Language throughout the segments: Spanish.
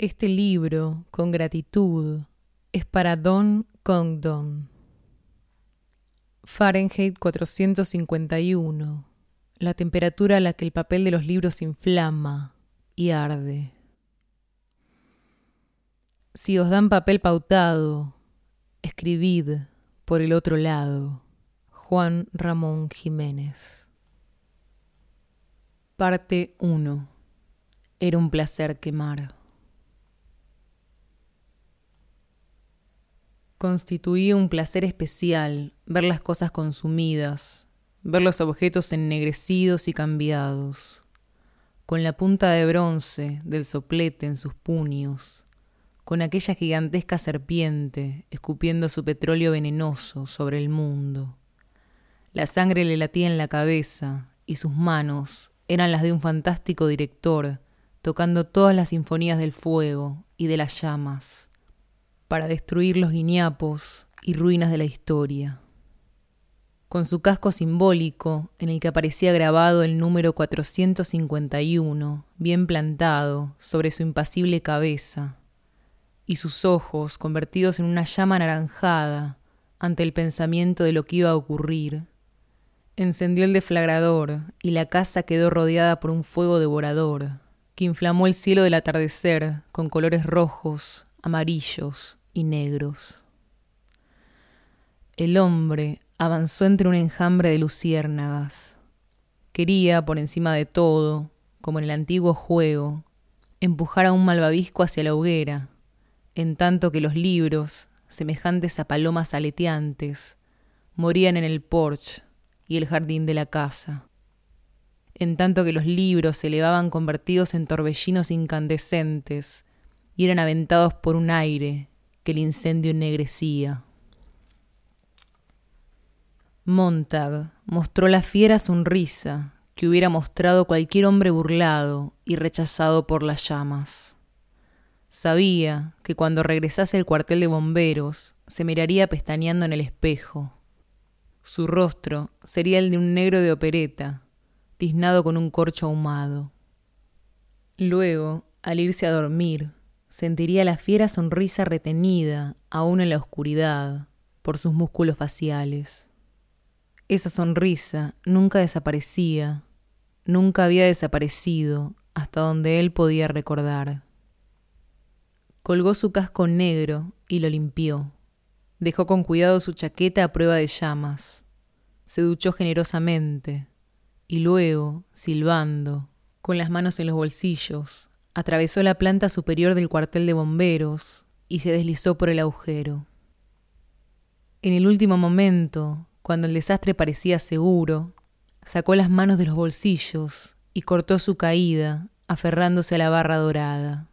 Este libro, con gratitud, es para Don Congdon. Fahrenheit 451. La temperatura a la que el papel de los libros inflama y arde. Si os dan papel pautado, escribid por el otro lado. Juan Ramón Jiménez. Parte 1. Era un placer quemar. Constituía un placer especial ver las cosas consumidas, ver los objetos ennegrecidos y cambiados, con la punta de bronce del soplete en sus puños, con aquella gigantesca serpiente escupiendo su petróleo venenoso sobre el mundo. La sangre le latía en la cabeza y sus manos eran las de un fantástico director tocando todas las sinfonías del fuego y de las llamas para destruir los guiñapos y ruinas de la historia. Con su casco simbólico, en el que aparecía grabado el número 451, bien plantado sobre su impasible cabeza, y sus ojos convertidos en una llama anaranjada ante el pensamiento de lo que iba a ocurrir, encendió el deflagrador y la casa quedó rodeada por un fuego devorador que inflamó el cielo del atardecer con colores rojos, amarillos y negros. El hombre avanzó entre un enjambre de luciérnagas. Quería, por encima de todo, como en el antiguo juego, empujar a un malvavisco hacia la hoguera, en tanto que los libros, semejantes a palomas aleteantes, morían en el porche y el jardín de la casa, en tanto que los libros se elevaban convertidos en torbellinos incandescentes y eran aventados por un aire que el incendio ennegrecía. Montag mostró la fiera sonrisa que hubiera mostrado cualquier hombre burlado y rechazado por las llamas. Sabía que cuando regresase al cuartel de bomberos se miraría pestañeando en el espejo. Su rostro sería el de un negro de opereta, tiznado con un corcho ahumado. Luego, al irse a dormir, Sentiría la fiera sonrisa retenida, aún en la oscuridad, por sus músculos faciales. Esa sonrisa nunca desaparecía, nunca había desaparecido hasta donde él podía recordar. Colgó su casco negro y lo limpió. Dejó con cuidado su chaqueta a prueba de llamas. Se duchó generosamente y luego, silbando, con las manos en los bolsillos, Atravesó la planta superior del cuartel de bomberos y se deslizó por el agujero. En el último momento, cuando el desastre parecía seguro, sacó las manos de los bolsillos y cortó su caída, aferrándose a la barra dorada.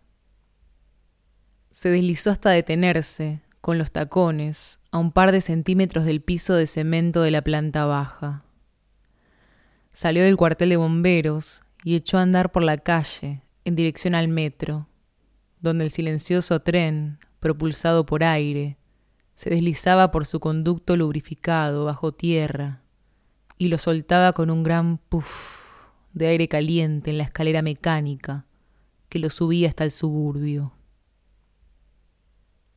Se deslizó hasta detenerse, con los tacones, a un par de centímetros del piso de cemento de la planta baja. Salió del cuartel de bomberos y echó a andar por la calle, en dirección al metro, donde el silencioso tren, propulsado por aire, se deslizaba por su conducto lubrificado bajo tierra y lo soltaba con un gran puff de aire caliente en la escalera mecánica que lo subía hasta el suburbio.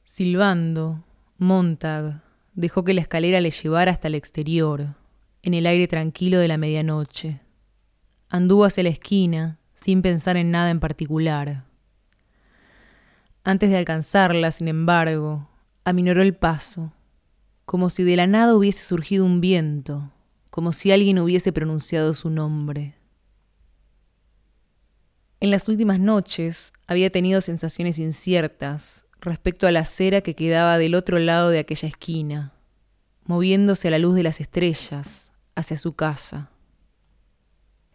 Silbando, Montag dejó que la escalera le llevara hasta el exterior, en el aire tranquilo de la medianoche. Anduvo hacia la esquina sin pensar en nada en particular. Antes de alcanzarla, sin embargo, aminoró el paso, como si de la nada hubiese surgido un viento, como si alguien hubiese pronunciado su nombre. En las últimas noches había tenido sensaciones inciertas respecto a la acera que quedaba del otro lado de aquella esquina, moviéndose a la luz de las estrellas hacia su casa.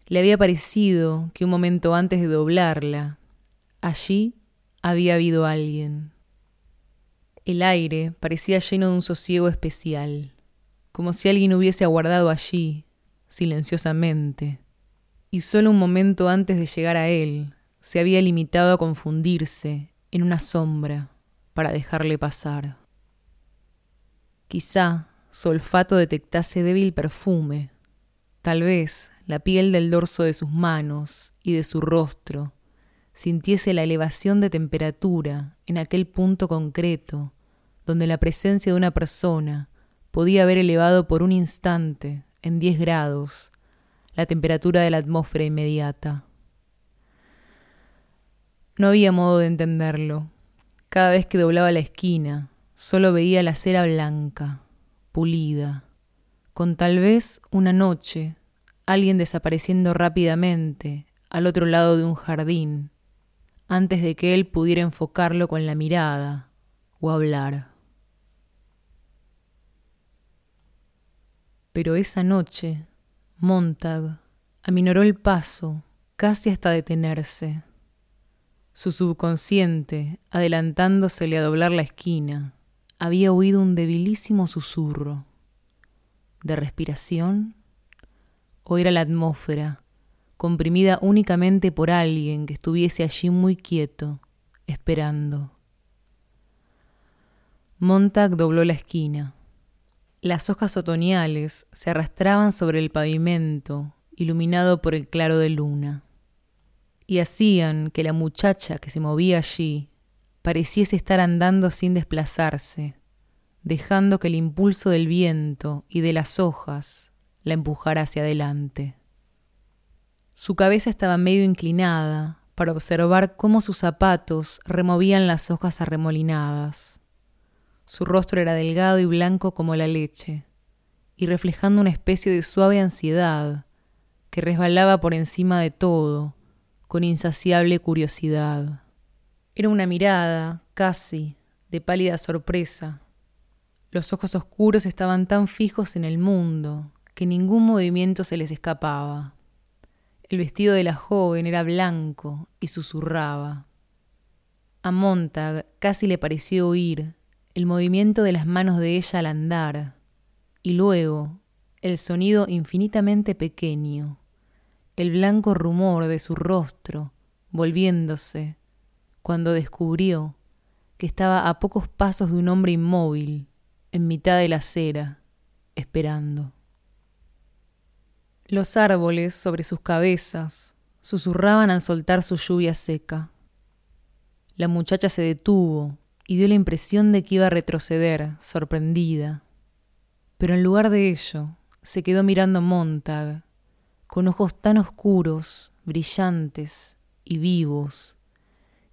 Le había parecido que un momento antes de doblarla, allí había habido alguien. El aire parecía lleno de un sosiego especial, como si alguien hubiese aguardado allí, silenciosamente, y solo un momento antes de llegar a él se había limitado a confundirse en una sombra para dejarle pasar. Quizá su olfato detectase débil perfume, tal vez la piel del dorso de sus manos y de su rostro sintiese la elevación de temperatura en aquel punto concreto, donde la presencia de una persona podía haber elevado por un instante, en 10 grados, la temperatura de la atmósfera inmediata. No había modo de entenderlo. Cada vez que doblaba la esquina, solo veía la cera blanca, pulida, con tal vez una noche, alguien desapareciendo rápidamente al otro lado de un jardín, antes de que él pudiera enfocarlo con la mirada o hablar. Pero esa noche, Montag aminoró el paso casi hasta detenerse. Su subconsciente, adelantándosele a doblar la esquina, había oído un debilísimo susurro. ¿De respiración? ¿O era la atmósfera, comprimida únicamente por alguien que estuviese allí muy quieto, esperando? Montag dobló la esquina. Las hojas otoñales se arrastraban sobre el pavimento, iluminado por el claro de luna, y hacían que la muchacha que se movía allí pareciese estar andando sin desplazarse, dejando que el impulso del viento y de las hojas la empujara hacia adelante. Su cabeza estaba medio inclinada para observar cómo sus zapatos removían las hojas arremolinadas su rostro era delgado y blanco como la leche, y reflejando una especie de suave ansiedad que resbalaba por encima de todo, con insaciable curiosidad. Era una mirada, casi, de pálida sorpresa. Los ojos oscuros estaban tan fijos en el mundo que ningún movimiento se les escapaba. El vestido de la joven era blanco y susurraba. A Montag casi le pareció oír, el movimiento de las manos de ella al andar, y luego el sonido infinitamente pequeño, el blanco rumor de su rostro volviéndose, cuando descubrió que estaba a pocos pasos de un hombre inmóvil, en mitad de la acera, esperando. Los árboles sobre sus cabezas susurraban al soltar su lluvia seca. La muchacha se detuvo y dio la impresión de que iba a retroceder, sorprendida. Pero en lugar de ello, se quedó mirando Montag, con ojos tan oscuros, brillantes y vivos,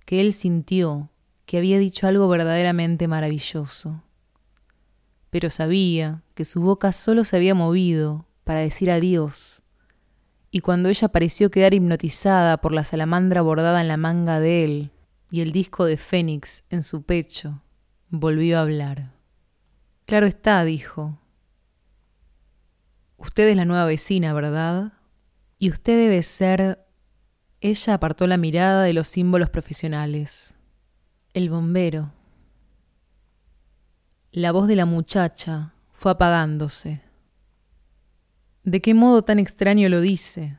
que él sintió que había dicho algo verdaderamente maravilloso. Pero sabía que su boca solo se había movido para decir adiós, y cuando ella pareció quedar hipnotizada por la salamandra bordada en la manga de él, y el disco de Fénix en su pecho, volvió a hablar. Claro está, dijo. Usted es la nueva vecina, ¿verdad? Y usted debe ser... Ella apartó la mirada de los símbolos profesionales. El bombero. La voz de la muchacha fue apagándose. ¿De qué modo tan extraño lo dice?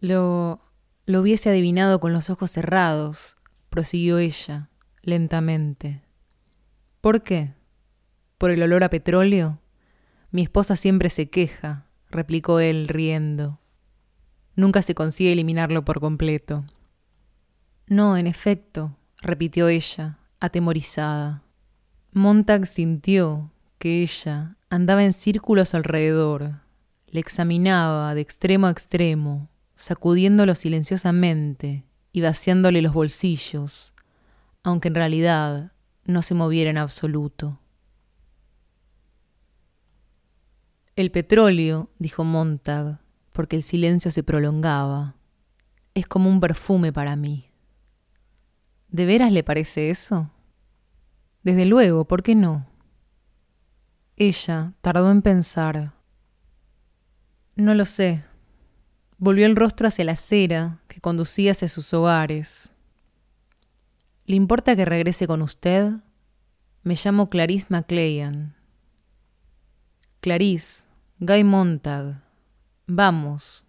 Lo... lo hubiese adivinado con los ojos cerrados, prosiguió ella, lentamente. ¿Por qué? ¿Por el olor a petróleo? Mi esposa siempre se queja, replicó él riendo. Nunca se consigue eliminarlo por completo. No, en efecto, repitió ella, atemorizada. Montag sintió que ella andaba en círculos alrededor, le examinaba de extremo a extremo, sacudiéndolo silenciosamente y vaciándole los bolsillos, aunque en realidad no se moviera en absoluto. El petróleo, dijo Montag, porque el silencio se prolongaba, es como un perfume para mí. ¿De veras le parece eso? Desde luego, ¿por qué no? Ella tardó en pensar. No lo sé, Volvió el rostro hacia la acera que conducía hacia sus hogares. ¿Le importa que regrese con usted? Me llamo Clarice MacLean. Clarice, Guy Montag. Vamos.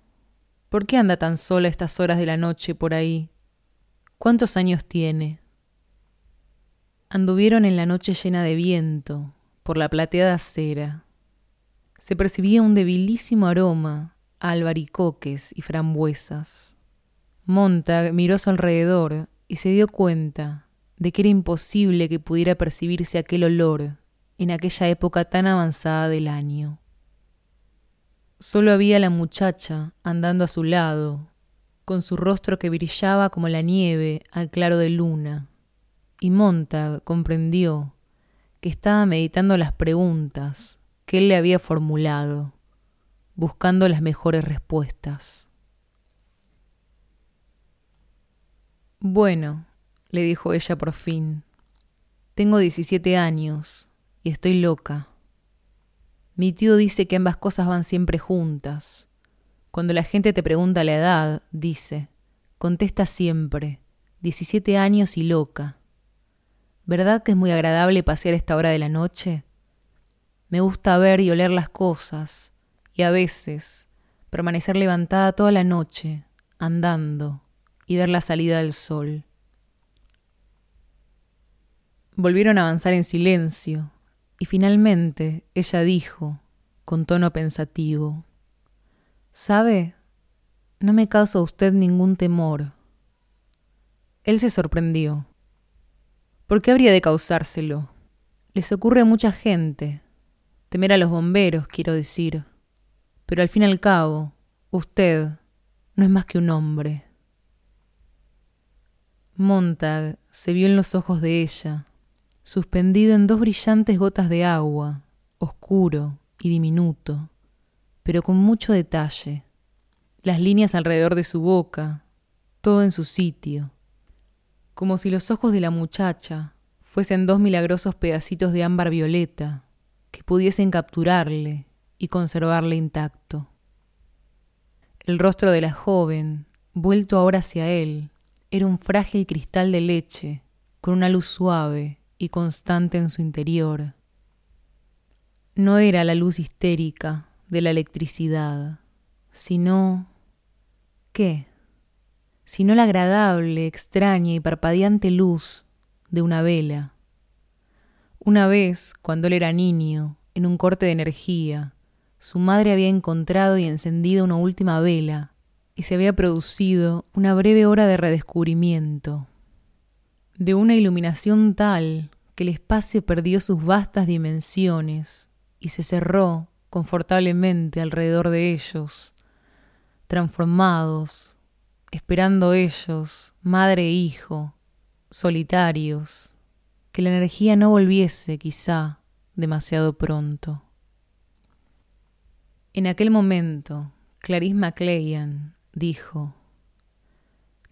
¿Por qué anda tan sola a estas horas de la noche por ahí? ¿Cuántos años tiene? Anduvieron en la noche llena de viento, por la plateada acera. Se percibía un debilísimo aroma albaricoques y frambuesas. Montag miró a su alrededor y se dio cuenta de que era imposible que pudiera percibirse aquel olor en aquella época tan avanzada del año. Solo había la muchacha andando a su lado, con su rostro que brillaba como la nieve al claro de luna, y Montag comprendió que estaba meditando las preguntas que él le había formulado, buscando las mejores respuestas. Bueno, le dijo ella por fin, tengo 17 años y estoy loca. Mi tío dice que ambas cosas van siempre juntas. Cuando la gente te pregunta la edad, dice, contesta siempre, 17 años y loca. ¿Verdad que es muy agradable pasear esta hora de la noche? Me gusta ver y oler las cosas, y a veces permanecer levantada toda la noche, andando, y ver la salida del sol. Volvieron a avanzar en silencio, y finalmente ella dijo, con tono pensativo, ¿Sabe? No me causa usted ningún temor. Él se sorprendió. ¿Por qué habría de causárselo? Les ocurre a mucha gente. Temer a los bomberos, quiero decir. Pero al fin y al cabo, usted no es más que un hombre. Montag se vio en los ojos de ella, suspendido en dos brillantes gotas de agua, oscuro y diminuto, pero con mucho detalle. Las líneas alrededor de su boca, todo en su sitio, como si los ojos de la muchacha fuesen dos milagrosos pedacitos de ámbar violeta que pudiesen capturarle y conservarle intacto. El rostro de la joven, vuelto ahora hacia él, era un frágil cristal de leche con una luz suave y constante en su interior. No era la luz histérica de la electricidad, sino... ¿qué? Sino la agradable, extraña y parpadeante luz de una vela. Una vez, cuando él era niño, en un corte de energía, su madre había encontrado y encendido una última vela y se había producido una breve hora de redescubrimiento, de una iluminación tal que el espacio perdió sus vastas dimensiones y se cerró confortablemente alrededor de ellos, transformados, esperando ellos, madre e hijo, solitarios, que la energía no volviese quizá demasiado pronto. En aquel momento, Clarice MacLean dijo,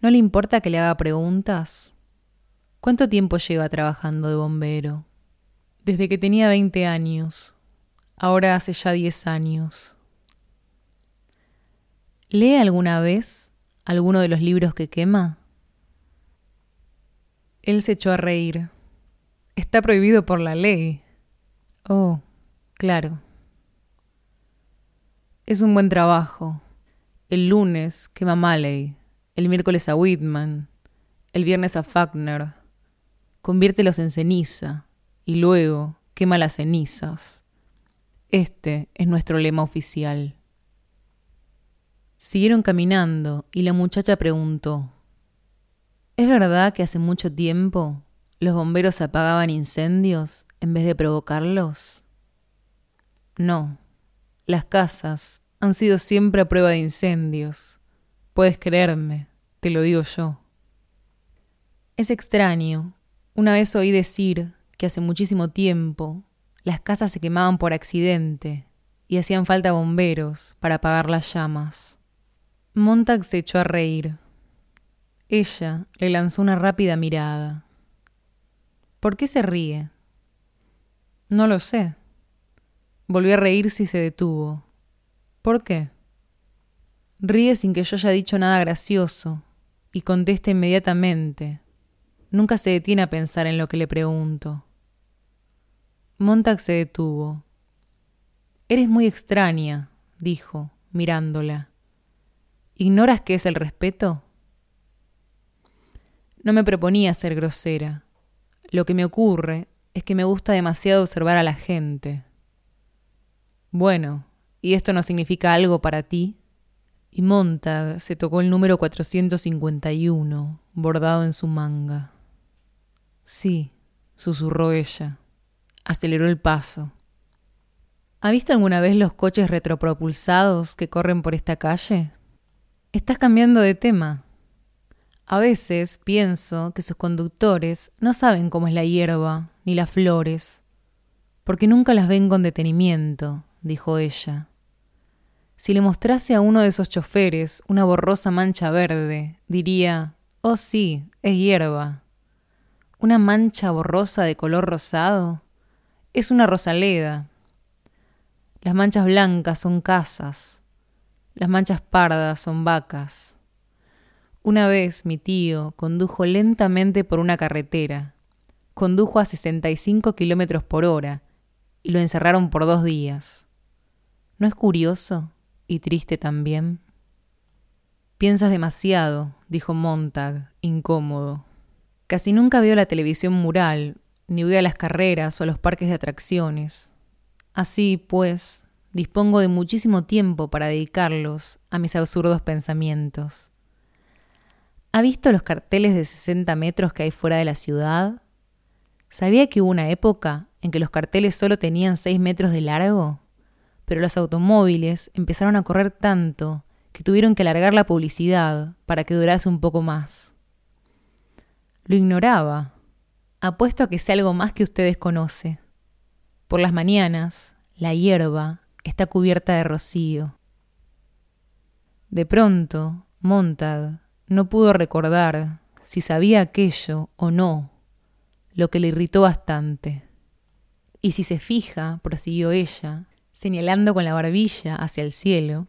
¿No le importa que le haga preguntas? ¿Cuánto tiempo lleva trabajando de bombero? Desde que tenía 20 años. Ahora hace ya 10 años. ¿Lee alguna vez alguno de los libros que quema? Él se echó a reír. Está prohibido por la ley. Oh, claro. Es un buen trabajo. El lunes quema Maley, el miércoles a Whitman, el viernes a Faulkner conviértelos en ceniza y luego quema las cenizas. Este es nuestro lema oficial. Siguieron caminando y la muchacha preguntó, ¿Es verdad que hace mucho tiempo los bomberos apagaban incendios en vez de provocarlos? No, las casas han sido siempre a prueba de incendios. Puedes creerme, te lo digo yo. Es extraño una vez oí decir que hace muchísimo tiempo las casas se quemaban por accidente y hacían falta bomberos para apagar las llamas. Montag se echó a reír. Ella le lanzó una rápida mirada. ¿Por qué se ríe? No lo sé. Volvió a reírse y se detuvo. ¿Por qué? Ríe sin que yo haya dicho nada gracioso y contesta inmediatamente, Nunca se detiene a pensar en lo que le pregunto. Montag se detuvo. Eres muy extraña, dijo, mirándola. ¿Ignoras qué es el respeto? No me proponía ser grosera. Lo que me ocurre es que me gusta demasiado observar a la gente. Bueno, ¿y esto no significa algo para ti? y Montag se tocó el número 451, bordado en su manga. Sí, susurró ella. Aceleró el paso. ¿Ha visto alguna vez los coches retropropulsados que corren por esta calle? Estás cambiando de tema. A veces pienso que sus conductores no saben cómo es la hierba ni las flores, porque nunca las ven con detenimiento, dijo ella. Si le mostrase a uno de esos choferes una borrosa mancha verde, diría, oh sí, es hierba. Una mancha borrosa de color rosado es una rosaleda. Las manchas blancas son casas. Las manchas pardas son vacas. Una vez mi tío condujo lentamente por una carretera. Condujo a 65 kilómetros por hora y lo encerraron por dos días. ¿No es curioso? y triste también. Piensas demasiado, dijo Montag, incómodo. Casi nunca veo la televisión mural, ni voy a las carreras o a los parques de atracciones. Así, pues, dispongo de muchísimo tiempo para dedicarlos a mis absurdos pensamientos. ¿Ha visto los carteles de 60 metros que hay fuera de la ciudad? ¿Sabía que hubo una época en que los carteles solo tenían 6 metros de largo? pero los automóviles empezaron a correr tanto que tuvieron que alargar la publicidad para que durase un poco más. Lo ignoraba. Apuesto a que sea algo más que usted desconoce. Por las mañanas, la hierba está cubierta de rocío. De pronto, Montag no pudo recordar si sabía aquello o no, lo que le irritó bastante. Y si se fija, prosiguió ella, señalando con la barbilla hacia el cielo,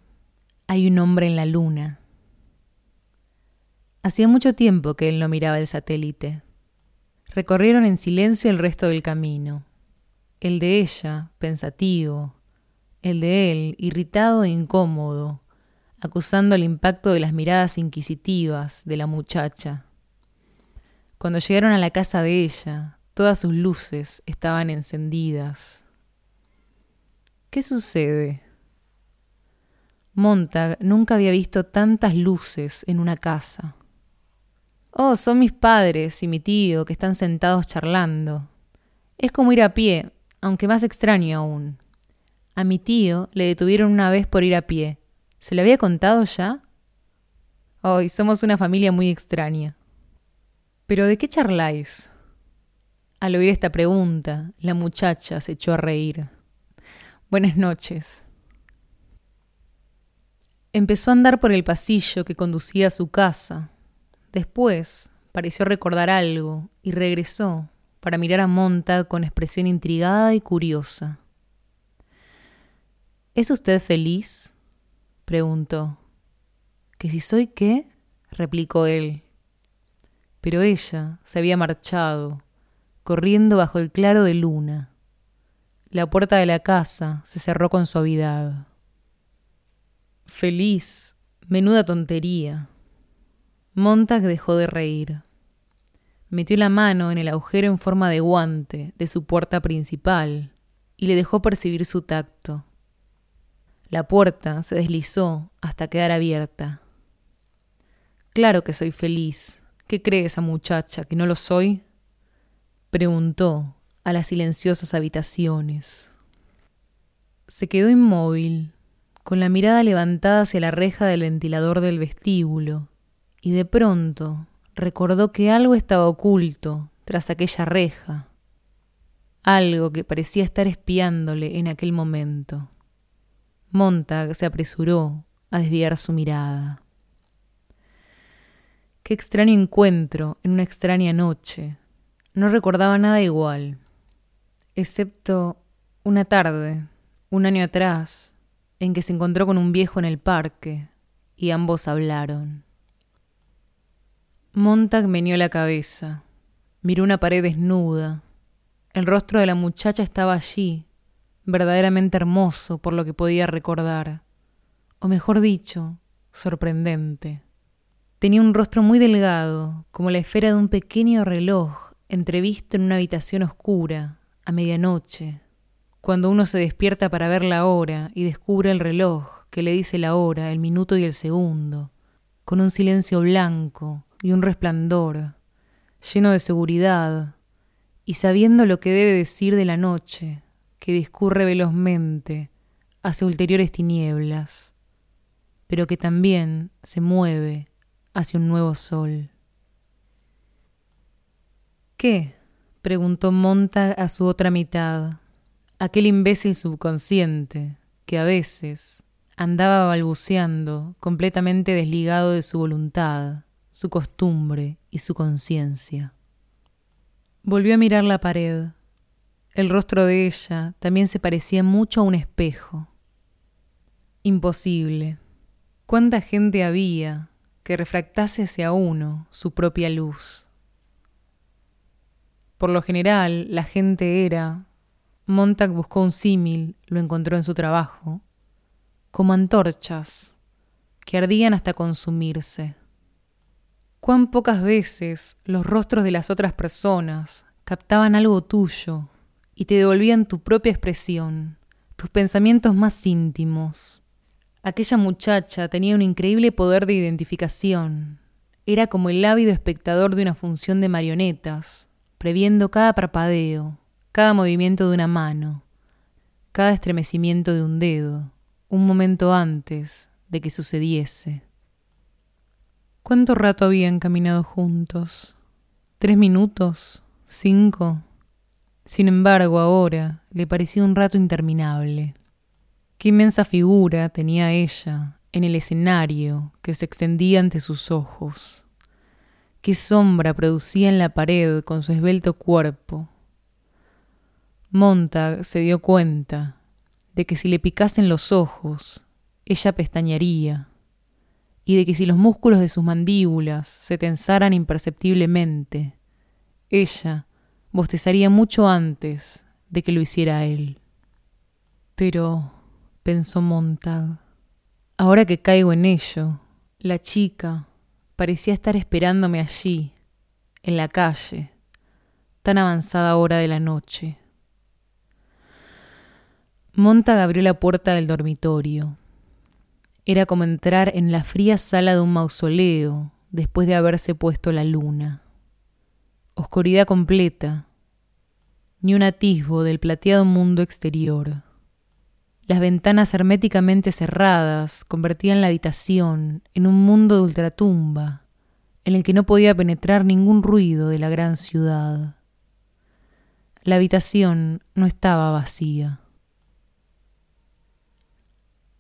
hay un hombre en la luna. Hacía mucho tiempo que él no miraba el satélite. Recorrieron en silencio el resto del camino. El de ella, pensativo, el de él, irritado e incómodo, acusando el impacto de las miradas inquisitivas de la muchacha. Cuando llegaron a la casa de ella, todas sus luces estaban encendidas. ¿Qué sucede? Montag nunca había visto tantas luces en una casa. Oh, son mis padres y mi tío que están sentados charlando. Es como ir a pie, aunque más extraño aún. A mi tío le detuvieron una vez por ir a pie. ¿Se lo había contado ya? Hoy somos una familia muy extraña. ¿Pero de qué charláis? Al oír esta pregunta, la muchacha se echó a reír. Buenas noches. Empezó a andar por el pasillo que conducía a su casa. Después pareció recordar algo y regresó para mirar a Monta con expresión intrigada y curiosa. ¿Es usted feliz? Preguntó. ¿Que si soy qué? replicó él. Pero ella se había marchado, corriendo bajo el claro de luna. La puerta de la casa se cerró con suavidad. Feliz, menuda tontería. Montag dejó de reír. Metió la mano en el agujero en forma de guante de su puerta principal y le dejó percibir su tacto. La puerta se deslizó hasta quedar abierta. Claro que soy feliz. ¿Qué cree esa muchacha? ¿Que no lo soy? preguntó a las silenciosas habitaciones. Se quedó inmóvil, con la mirada levantada hacia la reja del ventilador del vestíbulo, y de pronto recordó que algo estaba oculto tras aquella reja, algo que parecía estar espiándole en aquel momento. Montag se apresuró a desviar su mirada. Qué extraño encuentro en una extraña noche. No recordaba nada igual excepto una tarde, un año atrás, en que se encontró con un viejo en el parque y ambos hablaron. Montag meneó la cabeza, miró una pared desnuda. El rostro de la muchacha estaba allí, verdaderamente hermoso por lo que podía recordar, o mejor dicho, sorprendente. Tenía un rostro muy delgado, como la esfera de un pequeño reloj entrevisto en una habitación oscura, a medianoche, cuando uno se despierta para ver la hora y descubre el reloj que le dice la hora, el minuto y el segundo, con un silencio blanco y un resplandor, lleno de seguridad, y sabiendo lo que debe decir de la noche, que discurre velozmente hacia ulteriores tinieblas, pero que también se mueve hacia un nuevo sol. ¿Qué? preguntó Montag a su otra mitad, aquel imbécil subconsciente que a veces andaba balbuceando, completamente desligado de su voluntad, su costumbre y su conciencia. Volvió a mirar la pared. El rostro de ella también se parecía mucho a un espejo. Imposible. ¿Cuánta gente había que refractase hacia uno su propia luz? Por lo general, la gente era... Montag buscó un símil, lo encontró en su trabajo, como antorchas que ardían hasta consumirse. Cuán pocas veces los rostros de las otras personas captaban algo tuyo y te devolvían tu propia expresión, tus pensamientos más íntimos. Aquella muchacha tenía un increíble poder de identificación. Era como el ávido espectador de una función de marionetas, previendo cada parpadeo, cada movimiento de una mano, cada estremecimiento de un dedo, un momento antes de que sucediese. ¿Cuánto rato habían caminado juntos? ¿Tres minutos? ¿Cinco? Sin embargo, ahora le parecía un rato interminable. Qué inmensa figura tenía ella en el escenario que se extendía ante sus ojos qué sombra producía en la pared con su esbelto cuerpo. Montag se dio cuenta de que si le picasen los ojos, ella pestañaría, y de que si los músculos de sus mandíbulas se tensaran imperceptiblemente, ella bostezaría mucho antes de que lo hiciera él. Pero, pensó Montag, ahora que caigo en ello, la chica Parecía estar esperándome allí, en la calle, tan avanzada hora de la noche. Montag abrió la puerta del dormitorio. Era como entrar en la fría sala de un mausoleo después de haberse puesto la luna. Oscuridad completa, ni un atisbo del plateado mundo exterior. Las ventanas herméticamente cerradas convertían la habitación en un mundo de ultratumba, en el que no podía penetrar ningún ruido de la gran ciudad. La habitación no estaba vacía.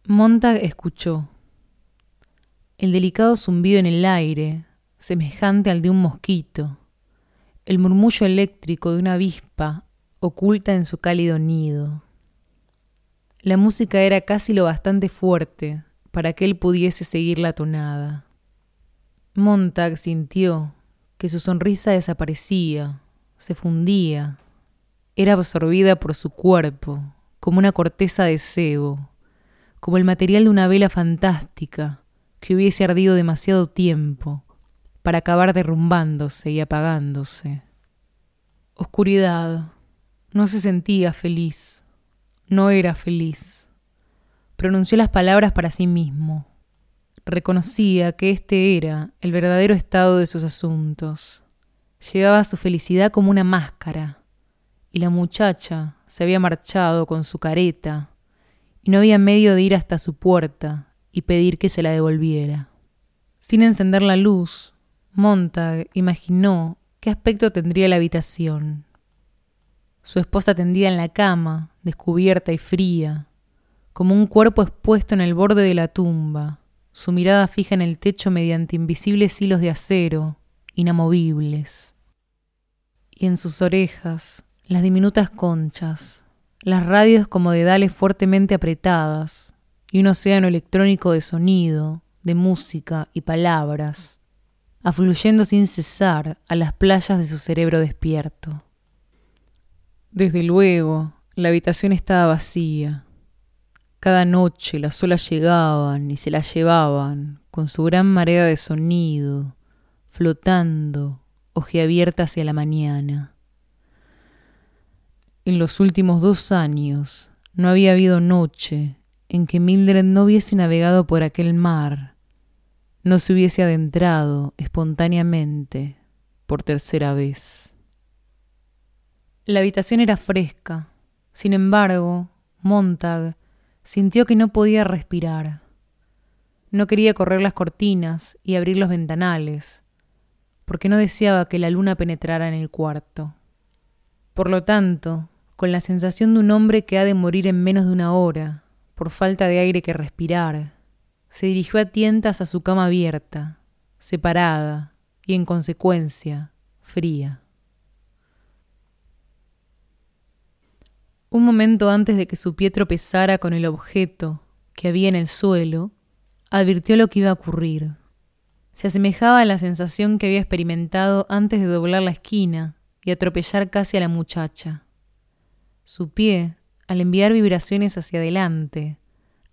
Montag escuchó el delicado zumbido en el aire, semejante al de un mosquito, el murmullo eléctrico de una avispa oculta en su cálido nido. La música era casi lo bastante fuerte para que él pudiese seguir la tonada. Montag sintió que su sonrisa desaparecía, se fundía, era absorbida por su cuerpo, como una corteza de cebo, como el material de una vela fantástica que hubiese ardido demasiado tiempo para acabar derrumbándose y apagándose. Oscuridad. No se sentía feliz no era feliz. Pronunció las palabras para sí mismo. Reconocía que este era el verdadero estado de sus asuntos. Llevaba su felicidad como una máscara, y la muchacha se había marchado con su careta, y no había medio de ir hasta su puerta y pedir que se la devolviera. Sin encender la luz, Montag imaginó qué aspecto tendría la habitación. Su esposa tendía en la cama, descubierta y fría, como un cuerpo expuesto en el borde de la tumba, su mirada fija en el techo mediante invisibles hilos de acero, inamovibles. Y en sus orejas, las diminutas conchas, las radios como dedales fuertemente apretadas, y un océano electrónico de sonido, de música y palabras, afluyendo sin cesar a las playas de su cerebro despierto. Desde luego, la habitación estaba vacía. Cada noche las olas llegaban y se las llevaban, con su gran marea de sonido, flotando, ojeabierta hacia la mañana. En los últimos dos años no había habido noche en que Mildred no hubiese navegado por aquel mar, no se hubiese adentrado espontáneamente por tercera vez. La habitación era fresca, sin embargo, Montag sintió que no podía respirar. No quería correr las cortinas y abrir los ventanales, porque no deseaba que la luna penetrara en el cuarto. Por lo tanto, con la sensación de un hombre que ha de morir en menos de una hora, por falta de aire que respirar, se dirigió a tientas a su cama abierta, separada y, en consecuencia, fría. Un momento antes de que su pie tropezara con el objeto que había en el suelo, advirtió lo que iba a ocurrir. Se asemejaba a la sensación que había experimentado antes de doblar la esquina y atropellar casi a la muchacha. Su pie, al enviar vibraciones hacia adelante,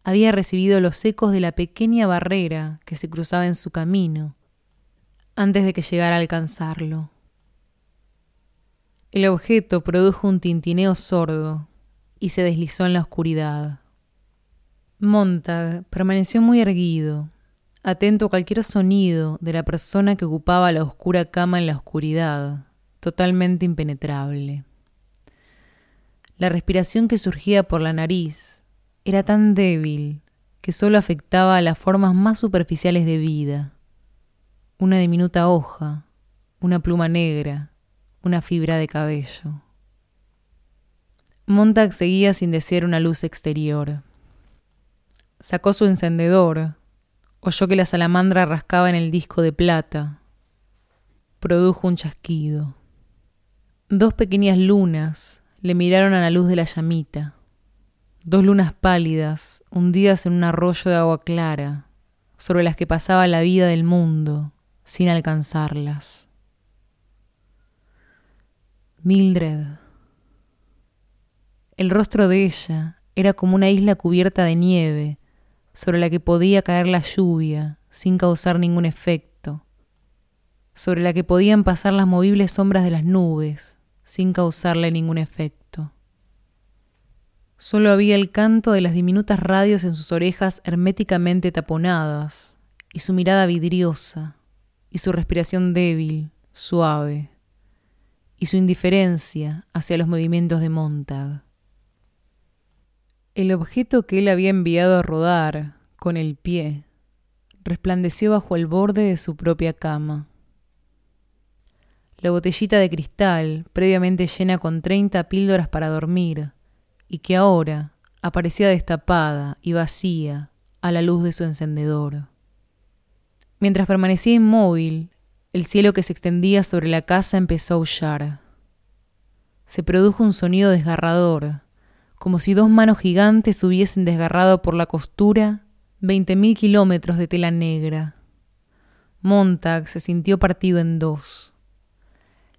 había recibido los ecos de la pequeña barrera que se cruzaba en su camino, antes de que llegara a alcanzarlo. El objeto produjo un tintineo sordo y se deslizó en la oscuridad. Montag permaneció muy erguido, atento a cualquier sonido de la persona que ocupaba la oscura cama en la oscuridad, totalmente impenetrable. La respiración que surgía por la nariz era tan débil que solo afectaba a las formas más superficiales de vida. Una diminuta hoja, una pluma negra, una fibra de cabello. Montag seguía sin desear una luz exterior. Sacó su encendedor, oyó que la salamandra rascaba en el disco de plata. Produjo un chasquido. Dos pequeñas lunas le miraron a la luz de la llamita. Dos lunas pálidas, hundidas en un arroyo de agua clara, sobre las que pasaba la vida del mundo, sin alcanzarlas. Mildred. El rostro de ella era como una isla cubierta de nieve, sobre la que podía caer la lluvia sin causar ningún efecto, sobre la que podían pasar las movibles sombras de las nubes sin causarle ningún efecto. Solo había el canto de las diminutas radios en sus orejas herméticamente taponadas, y su mirada vidriosa, y su respiración débil, suave y su indiferencia hacia los movimientos de Montag. El objeto que él había enviado a rodar con el pie resplandeció bajo el borde de su propia cama. La botellita de cristal, previamente llena con treinta píldoras para dormir, y que ahora aparecía destapada y vacía a la luz de su encendedor. Mientras permanecía inmóvil, el cielo que se extendía sobre la casa empezó a aullar. Se produjo un sonido desgarrador, como si dos manos gigantes hubiesen desgarrado por la costura veinte mil kilómetros de tela negra. Montag se sintió partido en dos.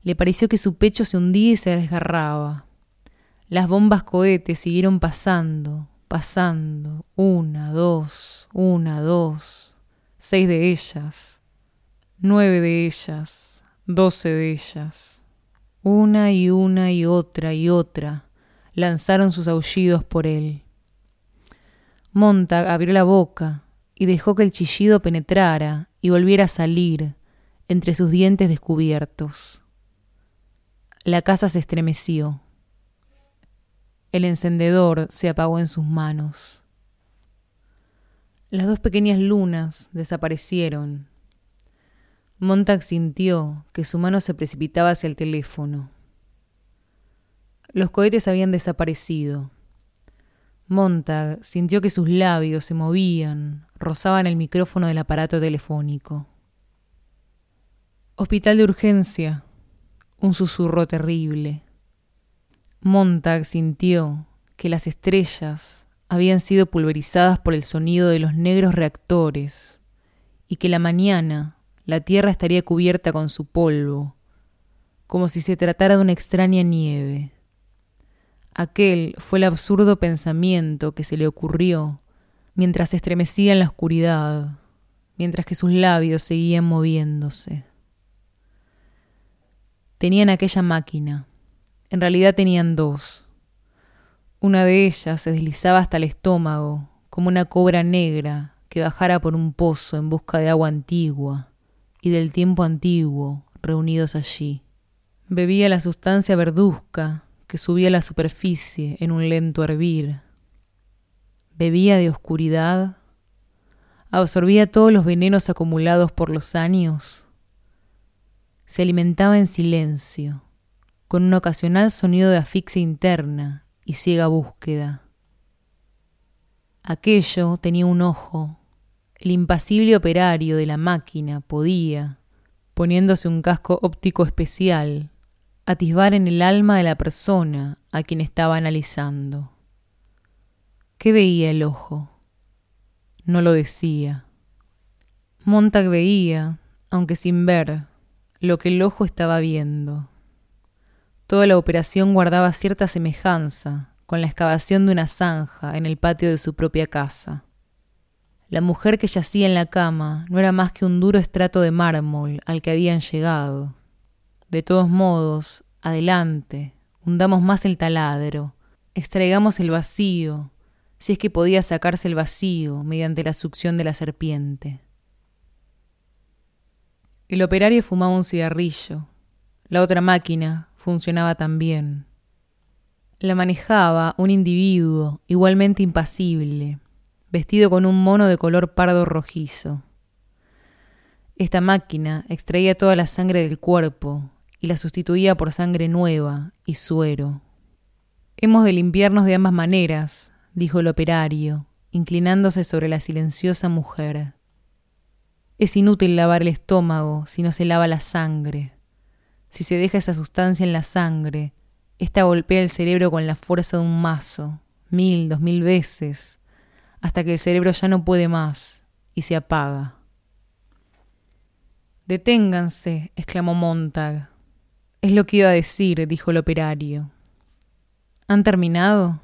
Le pareció que su pecho se hundía y se desgarraba. Las bombas cohetes siguieron pasando, pasando, una, dos, una, dos, seis de ellas, nueve de ellas, doce de ellas. Una y una y otra y otra lanzaron sus aullidos por él. Montag abrió la boca y dejó que el chillido penetrara y volviera a salir entre sus dientes descubiertos. La casa se estremeció. El encendedor se apagó en sus manos. Las dos pequeñas lunas desaparecieron Montag sintió que su mano se precipitaba hacia el teléfono. Los cohetes habían desaparecido. Montag sintió que sus labios se movían, rozaban el micrófono del aparato telefónico. Hospital de urgencia. Un susurro terrible. Montag sintió que las estrellas habían sido pulverizadas por el sonido de los negros reactores y que la mañana la tierra estaría cubierta con su polvo, como si se tratara de una extraña nieve. Aquel fue el absurdo pensamiento que se le ocurrió mientras se estremecía en la oscuridad, mientras que sus labios seguían moviéndose. Tenían aquella máquina. En realidad tenían dos. Una de ellas se deslizaba hasta el estómago, como una cobra negra que bajara por un pozo en busca de agua antigua y del tiempo antiguo reunidos allí. Bebía la sustancia verduzca que subía a la superficie en un lento hervir. Bebía de oscuridad, absorbía todos los venenos acumulados por los años. Se alimentaba en silencio, con un ocasional sonido de asfixia interna y ciega búsqueda. Aquello tenía un ojo. El impasible operario de la máquina podía, poniéndose un casco óptico especial, atisbar en el alma de la persona a quien estaba analizando. ¿Qué veía el ojo? No lo decía. Montag veía, aunque sin ver, lo que el ojo estaba viendo. Toda la operación guardaba cierta semejanza con la excavación de una zanja en el patio de su propia casa. La mujer que yacía en la cama no era más que un duro estrato de mármol al que habían llegado. De todos modos, adelante, hundamos más el taladro, extraigamos el vacío, si es que podía sacarse el vacío mediante la succión de la serpiente. El operario fumaba un cigarrillo. La otra máquina funcionaba también. La manejaba un individuo igualmente impasible, vestido con un mono de color pardo rojizo. Esta máquina extraía toda la sangre del cuerpo y la sustituía por sangre nueva y suero. Hemos de limpiarnos de ambas maneras, dijo el operario, inclinándose sobre la silenciosa mujer. Es inútil lavar el estómago si no se lava la sangre. Si se deja esa sustancia en la sangre, esta golpea el cerebro con la fuerza de un mazo, mil, dos mil veces, hasta que el cerebro ya no puede más y se apaga. Deténganse, exclamó Montag. Es lo que iba a decir, dijo el operario. ¿Han terminado?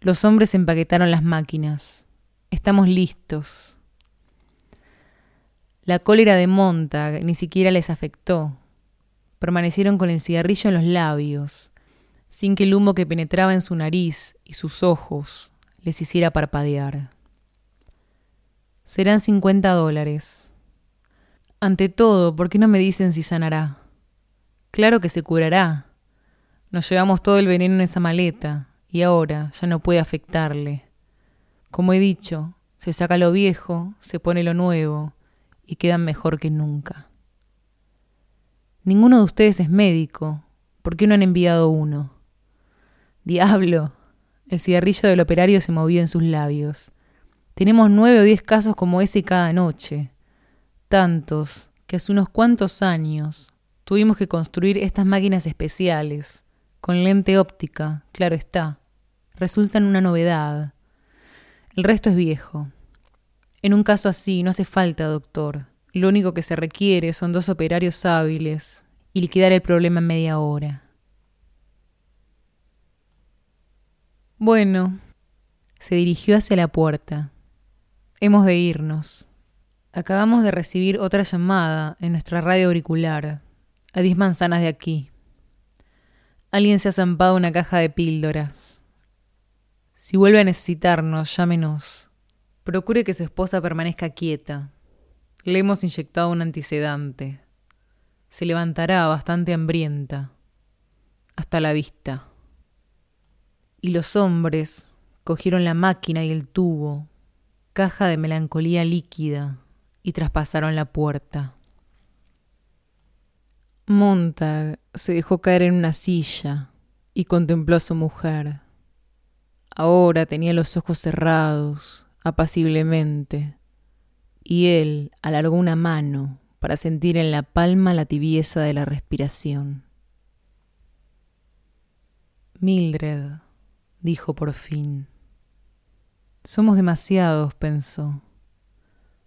Los hombres empaquetaron las máquinas. Estamos listos. La cólera de Montag ni siquiera les afectó permanecieron con el cigarrillo en los labios, sin que el humo que penetraba en su nariz y sus ojos les hiciera parpadear. Serán cincuenta dólares. Ante todo, ¿por qué no me dicen si sanará? Claro que se curará. Nos llevamos todo el veneno en esa maleta y ahora ya no puede afectarle. Como he dicho, se saca lo viejo, se pone lo nuevo y quedan mejor que nunca. Ninguno de ustedes es médico. ¿Por qué no han enviado uno? Diablo. El cigarrillo del operario se movió en sus labios. Tenemos nueve o diez casos como ese cada noche. Tantos que hace unos cuantos años tuvimos que construir estas máquinas especiales, con lente óptica, claro está. Resultan una novedad. El resto es viejo. En un caso así no hace falta doctor. Lo único que se requiere son dos operarios hábiles y liquidar el problema en media hora. Bueno, se dirigió hacia la puerta. Hemos de irnos. Acabamos de recibir otra llamada en nuestra radio auricular, a diez manzanas de aquí. Alguien se ha zampado una caja de píldoras. Si vuelve a necesitarnos, llámenos. Procure que su esposa permanezca quieta. Le hemos inyectado un antisedante. Se levantará bastante hambrienta. Hasta la vista. Y los hombres cogieron la máquina y el tubo, caja de melancolía líquida, y traspasaron la puerta. Montag se dejó caer en una silla y contempló a su mujer. Ahora tenía los ojos cerrados, apaciblemente y él alargó una mano para sentir en la palma la tibieza de la respiración. Mildred, dijo por fin. Somos demasiados, pensó.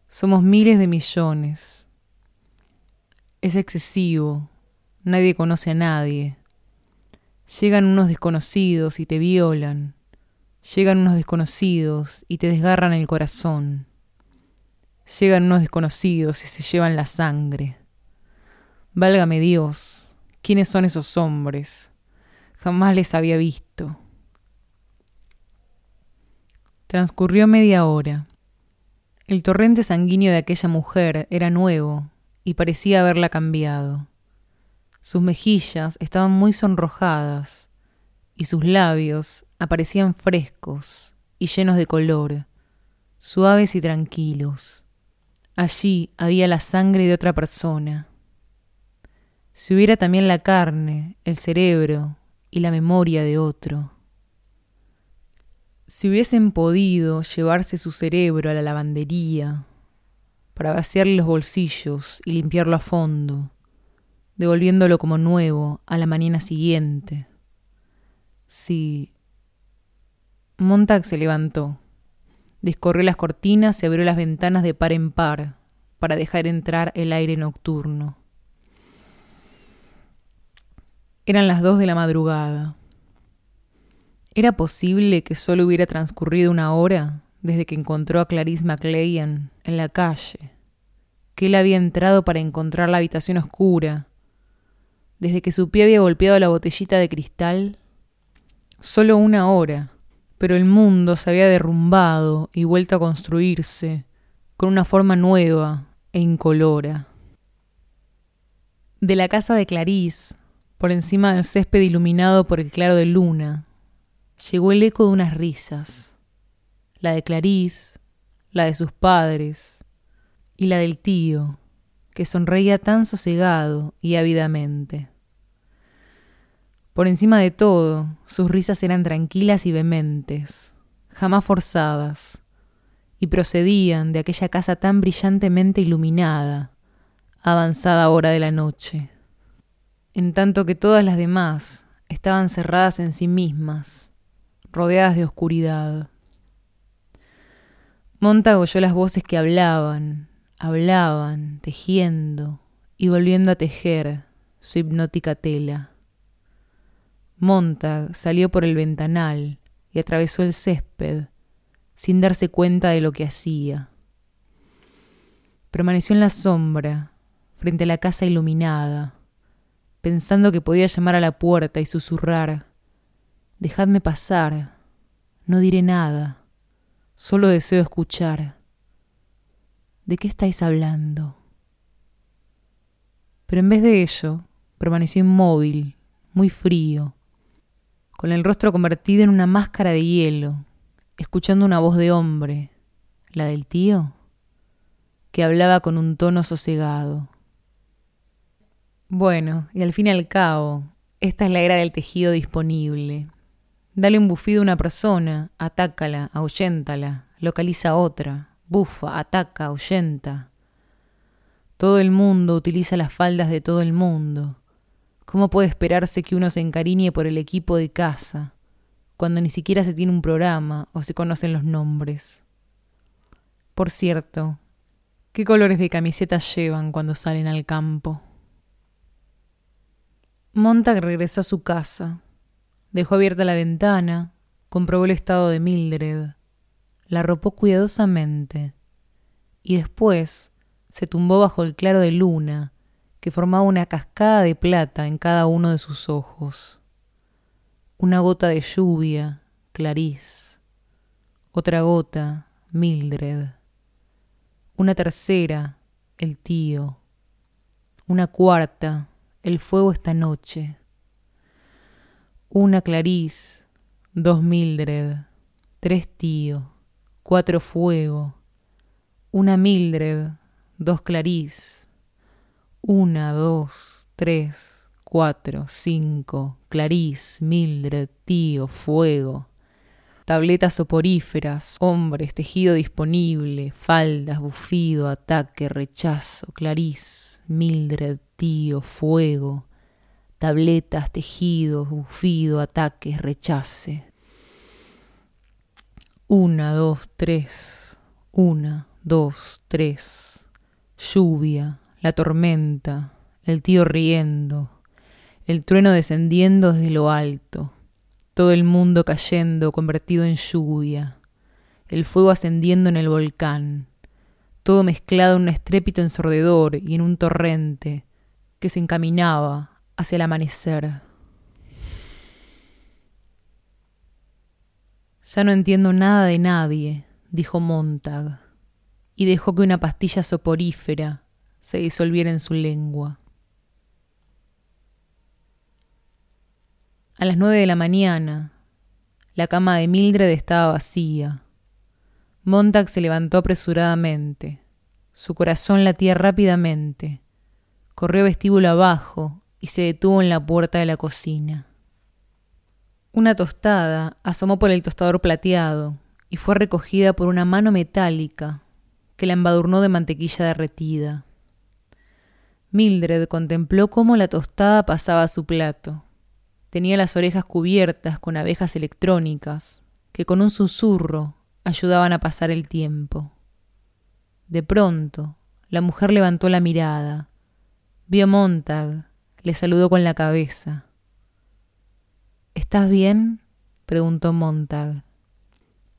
Somos miles de millones. Es excesivo. Nadie conoce a nadie. Llegan unos desconocidos y te violan. Llegan unos desconocidos y te desgarran el corazón. Llegan unos desconocidos y se llevan la sangre. Válgame Dios, ¿quiénes son esos hombres? Jamás les había visto. Transcurrió media hora. El torrente sanguíneo de aquella mujer era nuevo y parecía haberla cambiado. Sus mejillas estaban muy sonrojadas y sus labios aparecían frescos y llenos de color, suaves y tranquilos. Allí había la sangre de otra persona. Si hubiera también la carne, el cerebro y la memoria de otro. Si hubiesen podido llevarse su cerebro a la lavandería para vaciarle los bolsillos y limpiarlo a fondo, devolviéndolo como nuevo a la mañana siguiente. Si... Montag se levantó, discorrió las cortinas y abrió las ventanas de par en par para dejar entrar el aire nocturno. Eran las dos de la madrugada. ¿Era posible que solo hubiera transcurrido una hora desde que encontró a Clarice MacLean en la calle? Que él había entrado para encontrar la habitación oscura, desde que su pie había golpeado la botellita de cristal? Solo una hora, pero el mundo se había derrumbado y vuelto a construirse con una forma nueva e incolora. De la casa de Clarice por encima del césped iluminado por el claro de luna, llegó el eco de unas risas, la de Clarís, la de sus padres y la del tío, que sonreía tan sosegado y ávidamente. Por encima de todo, sus risas eran tranquilas y vehementes, jamás forzadas, y procedían de aquella casa tan brillantemente iluminada, avanzada hora de la noche en tanto que todas las demás estaban cerradas en sí mismas, rodeadas de oscuridad. Montag oyó las voces que hablaban, hablaban, tejiendo y volviendo a tejer su hipnótica tela. Montag salió por el ventanal y atravesó el césped sin darse cuenta de lo que hacía. Permaneció en la sombra, frente a la casa iluminada, pensando que podía llamar a la puerta y susurrar, Dejadme pasar, no diré nada, solo deseo escuchar. ¿De qué estáis hablando? Pero en vez de ello, permaneció inmóvil, muy frío, con el rostro convertido en una máscara de hielo, escuchando una voz de hombre, la del tío, que hablaba con un tono sosegado. Bueno, y al fin y al cabo, esta es la era del tejido disponible. Dale un bufido a una persona, atácala, ahuyéntala, localiza a otra, bufa, ataca, ahuyenta. Todo el mundo utiliza las faldas de todo el mundo. ¿Cómo puede esperarse que uno se encariñe por el equipo de casa, cuando ni siquiera se tiene un programa o se conocen los nombres? Por cierto, ¿qué colores de camiseta llevan cuando salen al campo? Montag regresó a su casa. Dejó abierta la ventana, comprobó el estado de Mildred, la arropó cuidadosamente y después se tumbó bajo el claro de luna que formaba una cascada de plata en cada uno de sus ojos. Una gota de lluvia, Clarís. Otra gota, Mildred. Una tercera, el tío. Una cuarta, el fuego esta noche. Una Clarís, dos Mildred, tres tío, cuatro fuego. Una Mildred, dos Clarís, una, dos, tres, cuatro, cinco. Clarice, Mildred, tío, fuego. Tabletas soporíferas, hombres, tejido disponible, faldas, bufido, ataque, rechazo. Clarice, Mildred, tío, fuego. Tabletas, tejidos, bufido, ataques, rechace. Una, dos, tres. Una, dos, tres. Lluvia la tormenta, el tío riendo, el trueno descendiendo desde lo alto todo el mundo cayendo convertido en lluvia, el fuego ascendiendo en el volcán, todo mezclado en un estrépito ensordedor y en un torrente que se encaminaba hacia el amanecer. Ya no entiendo nada de nadie, dijo Montag, y dejó que una pastilla soporífera se disolviera en su lengua. A las nueve de la mañana, la cama de Mildred estaba vacía. Montag se levantó apresuradamente. Su corazón latía rápidamente. Corrió vestíbulo abajo y se detuvo en la puerta de la cocina. Una tostada asomó por el tostador plateado y fue recogida por una mano metálica que la embadurnó de mantequilla derretida. Mildred contempló cómo la tostada pasaba a su plato. Tenía las orejas cubiertas con abejas electrónicas que con un susurro ayudaban a pasar el tiempo. De pronto, la mujer levantó la mirada, vio a Montag, le saludó con la cabeza. ¿Estás bien? preguntó Montag.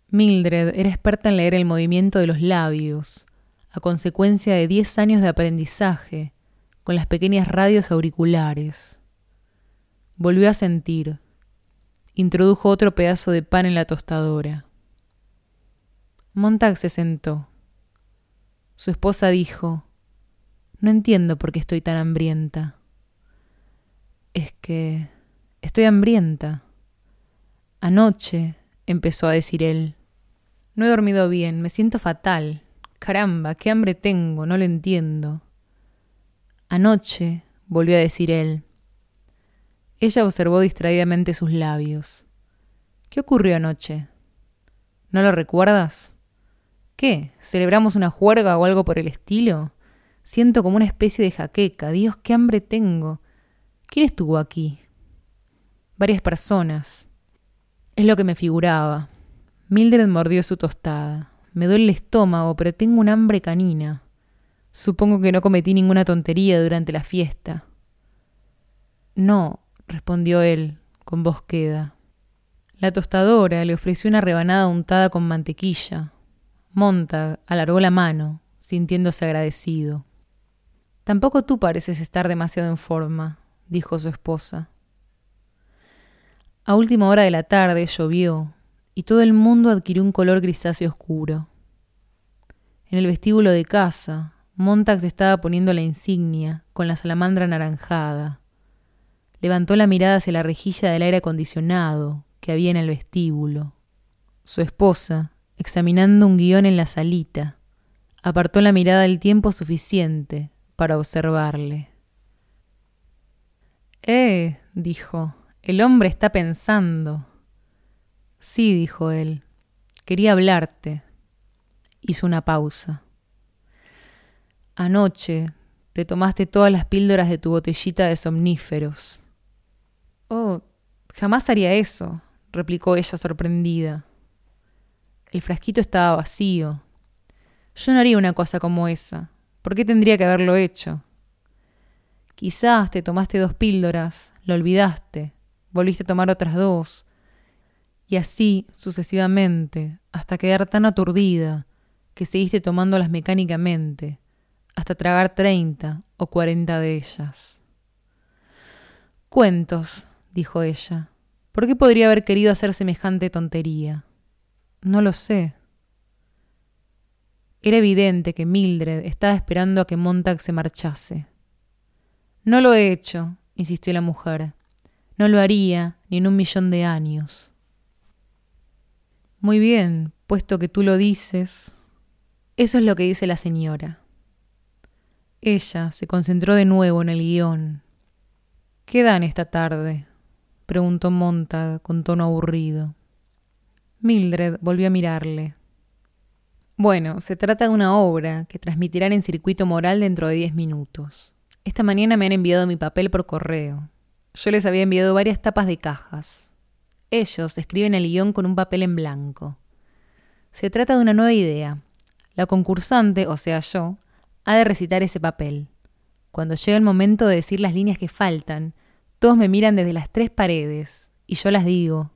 Mildred era experta en leer el movimiento de los labios, a consecuencia de diez años de aprendizaje con las pequeñas radios auriculares. Volvió a sentir. Introdujo otro pedazo de pan en la tostadora. Montag se sentó. Su esposa dijo, No entiendo por qué estoy tan hambrienta. Es que Estoy hambrienta. Anoche, empezó a decir él. No he dormido bien, me siento fatal. Caramba, qué hambre tengo, no lo entiendo. Anoche, volvió a decir él. Ella observó distraídamente sus labios. ¿Qué ocurrió anoche? ¿No lo recuerdas? ¿Qué? ¿Celebramos una juerga o algo por el estilo? Siento como una especie de jaqueca. Dios, qué hambre tengo. ¿Quién estuvo aquí? varias personas. Es lo que me figuraba. Mildred mordió su tostada. Me duele el estómago, pero tengo un hambre canina. Supongo que no cometí ninguna tontería durante la fiesta. No, respondió él, con voz queda. La tostadora le ofreció una rebanada untada con mantequilla. Montag alargó la mano, sintiéndose agradecido. Tampoco tú pareces estar demasiado en forma, dijo su esposa. A última hora de la tarde llovió y todo el mundo adquirió un color grisáceo oscuro. En el vestíbulo de casa, Montax estaba poniendo la insignia con la salamandra anaranjada. Levantó la mirada hacia la rejilla del aire acondicionado que había en el vestíbulo. Su esposa, examinando un guion en la salita, apartó la mirada el tiempo suficiente para observarle. Eh, dijo, el hombre está pensando. Sí, dijo él. Quería hablarte. Hizo una pausa. Anoche te tomaste todas las píldoras de tu botellita de somníferos. Oh, jamás haría eso, replicó ella sorprendida. El frasquito estaba vacío. Yo no haría una cosa como esa. ¿Por qué tendría que haberlo hecho? Quizás te tomaste dos píldoras, lo olvidaste, volviste a tomar otras dos, y así sucesivamente, hasta quedar tan aturdida que seguiste tomándolas mecánicamente, hasta tragar treinta o cuarenta de ellas. Cuentos, dijo ella. ¿Por qué podría haber querido hacer semejante tontería? No lo sé. Era evidente que Mildred estaba esperando a que Montag se marchase. No lo he hecho, insistió la mujer. No lo haría ni en un millón de años. Muy bien, puesto que tú lo dices. Eso es lo que dice la señora. Ella se concentró de nuevo en el guion. ¿Qué dan esta tarde? preguntó Montag con tono aburrido. Mildred volvió a mirarle. Bueno, se trata de una obra que transmitirán en circuito moral dentro de diez minutos. Esta mañana me han enviado mi papel por correo. Yo les había enviado varias tapas de cajas. Ellos escriben el guion con un papel en blanco. Se trata de una nueva idea. La concursante, o sea yo, ha de recitar ese papel. Cuando llega el momento de decir las líneas que faltan, todos me miran desde las tres paredes, y yo las digo.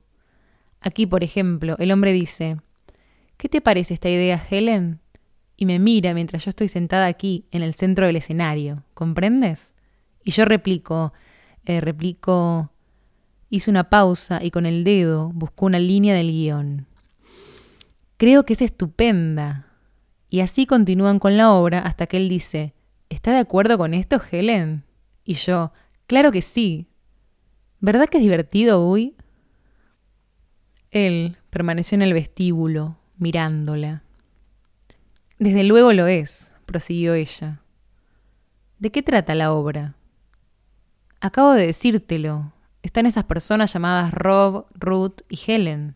Aquí, por ejemplo, el hombre dice, ¿Qué te parece esta idea, Helen? Y me mira mientras yo estoy sentada aquí, en el centro del escenario, ¿comprendes? Y yo replico, eh, replicó. Hizo una pausa y con el dedo buscó una línea del guion. Creo que es estupenda. Y así continúan con la obra hasta que él dice, ¿Está de acuerdo con esto, Helen? Y yo, claro que sí. ¿Verdad que es divertido, Uy? Él permaneció en el vestíbulo, mirándola. Desde luego lo es, prosiguió ella. ¿De qué trata la obra? Acabo de decírtelo. Están esas personas llamadas Rob, Ruth y Helen.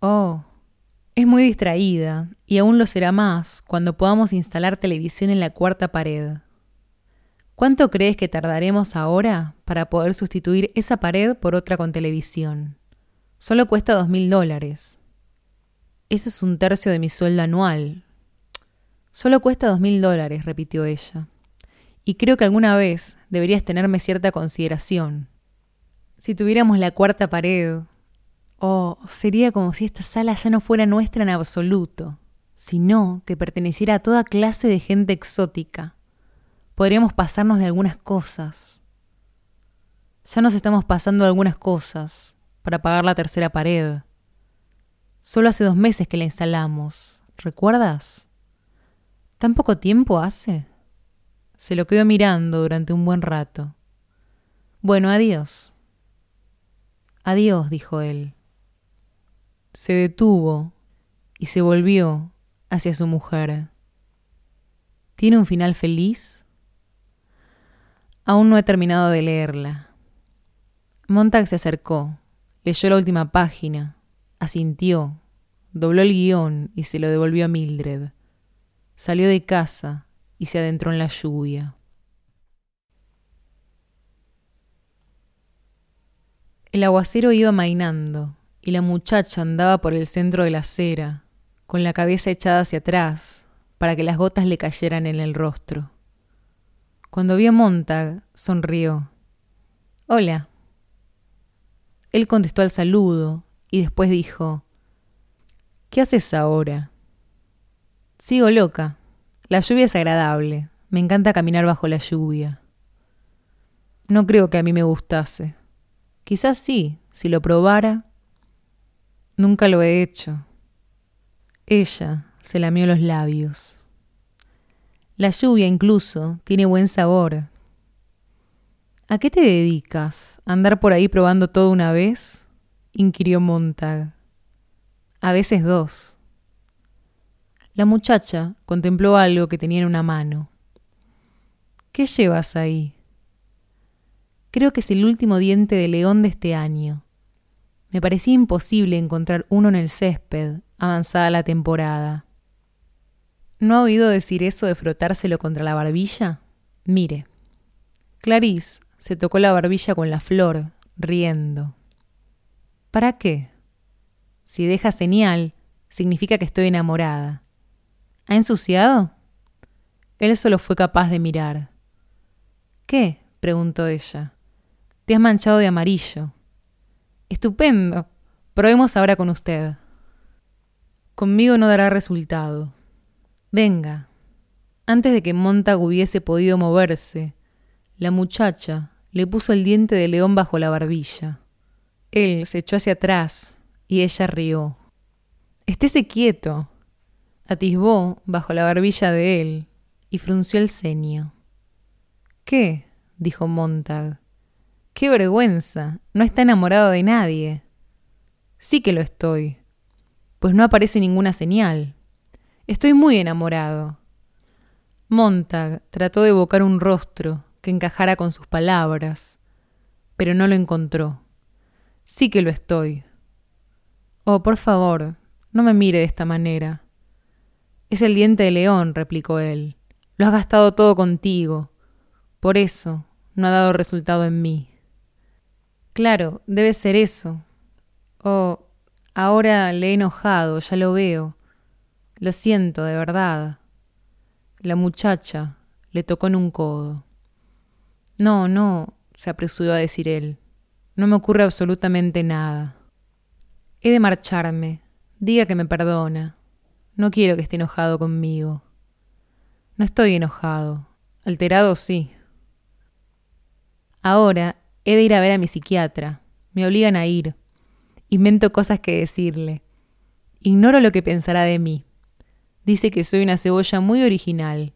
Oh, es muy distraída, y aún lo será más cuando podamos instalar televisión en la cuarta pared. ¿Cuánto crees que tardaremos ahora para poder sustituir esa pared por otra con televisión? Solo cuesta dos mil dólares. Eso es un tercio de mi sueldo anual. Solo cuesta dos mil dólares, repitió ella. Y creo que alguna vez deberías tenerme cierta consideración. Si tuviéramos la cuarta pared, oh, sería como si esta sala ya no fuera nuestra en absoluto, sino que perteneciera a toda clase de gente exótica podríamos pasarnos de algunas cosas. Ya nos estamos pasando de algunas cosas para pagar la tercera pared. Solo hace dos meses que la instalamos, ¿recuerdas? ¿Tan poco tiempo hace? Se lo quedó mirando durante un buen rato. Bueno, adiós. Adiós, dijo él. Se detuvo y se volvió hacia su mujer. ¿Tiene un final feliz? Aún no he terminado de leerla. Montag se acercó, leyó la última página, asintió, dobló el guion y se lo devolvió a Mildred. Salió de casa y se adentró en la lluvia. El aguacero iba mainando y la muchacha andaba por el centro de la acera, con la cabeza echada hacia atrás, para que las gotas le cayeran en el rostro. Cuando vio a Montag, sonrió. Hola. Él contestó al saludo y después dijo, ¿Qué haces ahora? Sigo loca. La lluvia es agradable. Me encanta caminar bajo la lluvia. No creo que a mí me gustase. Quizás sí, si lo probara. Nunca lo he hecho. Ella se lamió los labios. La lluvia incluso tiene buen sabor. ¿A qué te dedicas? ¿Andar por ahí probando todo una vez? inquirió Montag. A veces dos. La muchacha contempló algo que tenía en una mano. ¿Qué llevas ahí? Creo que es el último diente de león de este año. Me parecía imposible encontrar uno en el césped, avanzada la temporada. ¿No ha oído decir eso de frotárselo contra la barbilla? Mire. Clarice se tocó la barbilla con la flor, riendo. ¿Para qué? Si deja señal, significa que estoy enamorada. ¿Ha ensuciado? Él solo fue capaz de mirar. ¿Qué? preguntó ella. Te has manchado de amarillo. Estupendo. Probemos ahora con usted. Conmigo no dará resultado. Venga. Antes de que Montag hubiese podido moverse, la muchacha le puso el diente de león bajo la barbilla. Él se echó hacia atrás y ella rió. Estése quieto, atisbó bajo la barbilla de él y frunció el ceño. ¿Qué? dijo Montag. ¡Qué vergüenza! No está enamorado de nadie. Sí que lo estoy. Pues no aparece ninguna señal. Estoy muy enamorado. Montag trató de evocar un rostro que encajara con sus palabras, pero no lo encontró. Sí que lo estoy. Oh, por favor, no me mire de esta manera. Es el diente de león, replicó él. Lo has gastado todo contigo. Por eso no ha dado resultado en mí. Claro, debe ser eso. Oh, ahora le he enojado, ya lo veo. Lo siento, de verdad. La muchacha le tocó en un codo. No, no, se apresuró a decir él. No me ocurre absolutamente nada. He de marcharme. Diga que me perdona. No quiero que esté enojado conmigo. No estoy enojado. Alterado sí. Ahora he de ir a ver a mi psiquiatra. Me obligan a ir. Invento cosas que decirle Ignoro lo que pensará de mí. Dice que soy una cebolla muy original.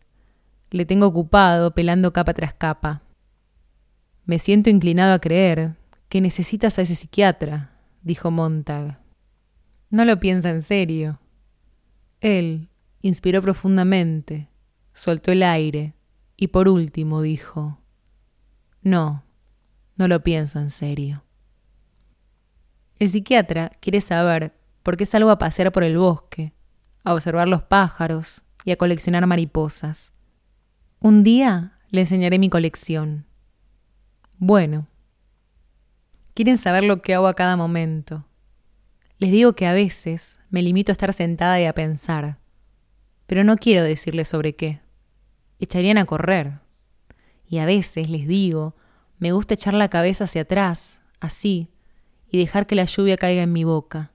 Le tengo ocupado pelando capa tras capa. Me siento inclinado a creer que necesitas a ese psiquiatra, dijo Montag. No lo piensa en serio. Él inspiró profundamente, soltó el aire y por último dijo, No, no lo pienso en serio. El psiquiatra quiere saber por qué salgo a pasear por el bosque, a observar los pájaros y a coleccionar mariposas. Un día le enseñaré mi colección. Bueno, quieren saber lo que hago a cada momento. Les digo que a veces me limito a estar sentada y a pensar, pero no quiero decirles sobre qué. Echarían a correr. Y a veces les digo, me gusta echar la cabeza hacia atrás, así, y dejar que la lluvia caiga en mi boca.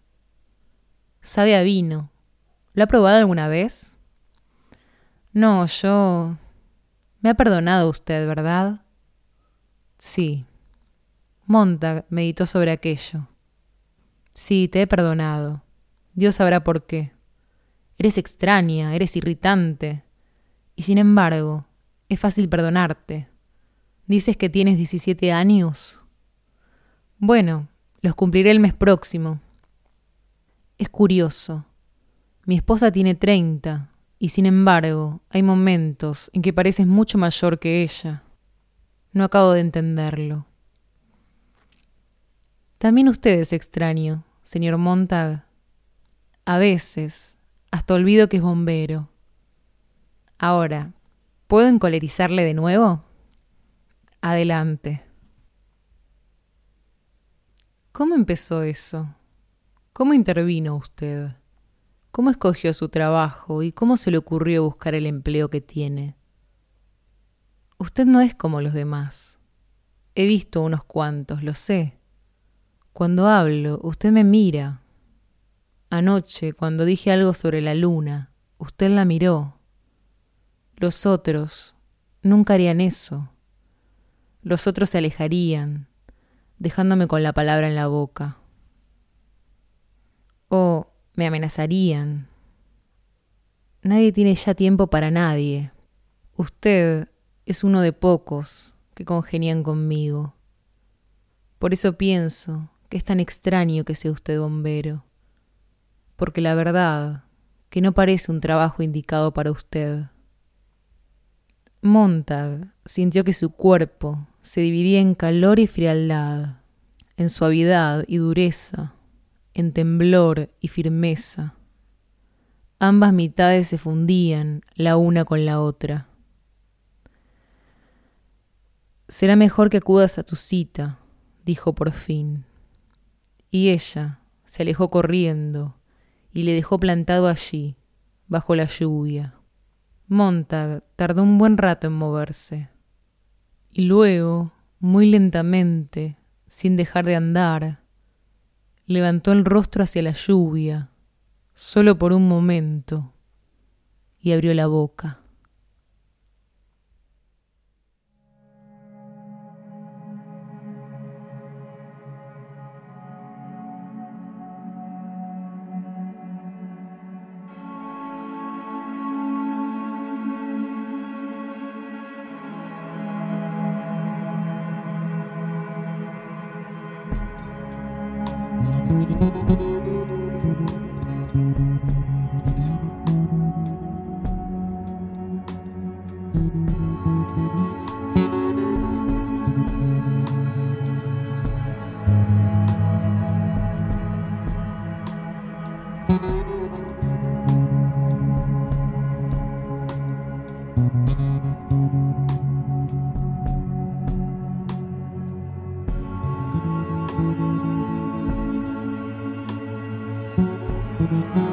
Sabe a vino. ¿Lo ha probado alguna vez? No, yo... Me ha perdonado usted, ¿verdad? Sí. Montag meditó sobre aquello. Sí, te he perdonado. Dios sabrá por qué. Eres extraña, eres irritante. Y sin embargo, es fácil perdonarte. Dices que tienes 17 años. Bueno, los cumpliré el mes próximo. Es curioso. Mi esposa tiene 30 y sin embargo hay momentos en que pareces mucho mayor que ella. No acabo de entenderlo. También usted es extraño, señor Montag. A veces, hasta olvido que es bombero. Ahora, ¿puedo encolerizarle de nuevo? Adelante. ¿Cómo empezó eso? ¿Cómo intervino usted? ¿Cómo escogió su trabajo y cómo se le ocurrió buscar el empleo que tiene? Usted no es como los demás. He visto unos cuantos, lo sé. Cuando hablo, usted me mira. Anoche, cuando dije algo sobre la luna, usted la miró. Los otros nunca harían eso. Los otros se alejarían, dejándome con la palabra en la boca. O me amenazarían. Nadie tiene ya tiempo para nadie. Usted es uno de pocos que congenian conmigo. Por eso pienso que es tan extraño que sea usted bombero, porque la verdad que no parece un trabajo indicado para usted. Montag sintió que su cuerpo se dividía en calor y frialdad, en suavidad y dureza, en temblor y firmeza. Ambas mitades se fundían la una con la otra. Será mejor que acudas a tu cita, dijo por fin. Y ella se alejó corriendo y le dejó plantado allí, bajo la lluvia. Montag tardó un buen rato en moverse, y luego, muy lentamente, sin dejar de andar, levantó el rostro hacia la lluvia, solo por un momento, y abrió la boca. thank you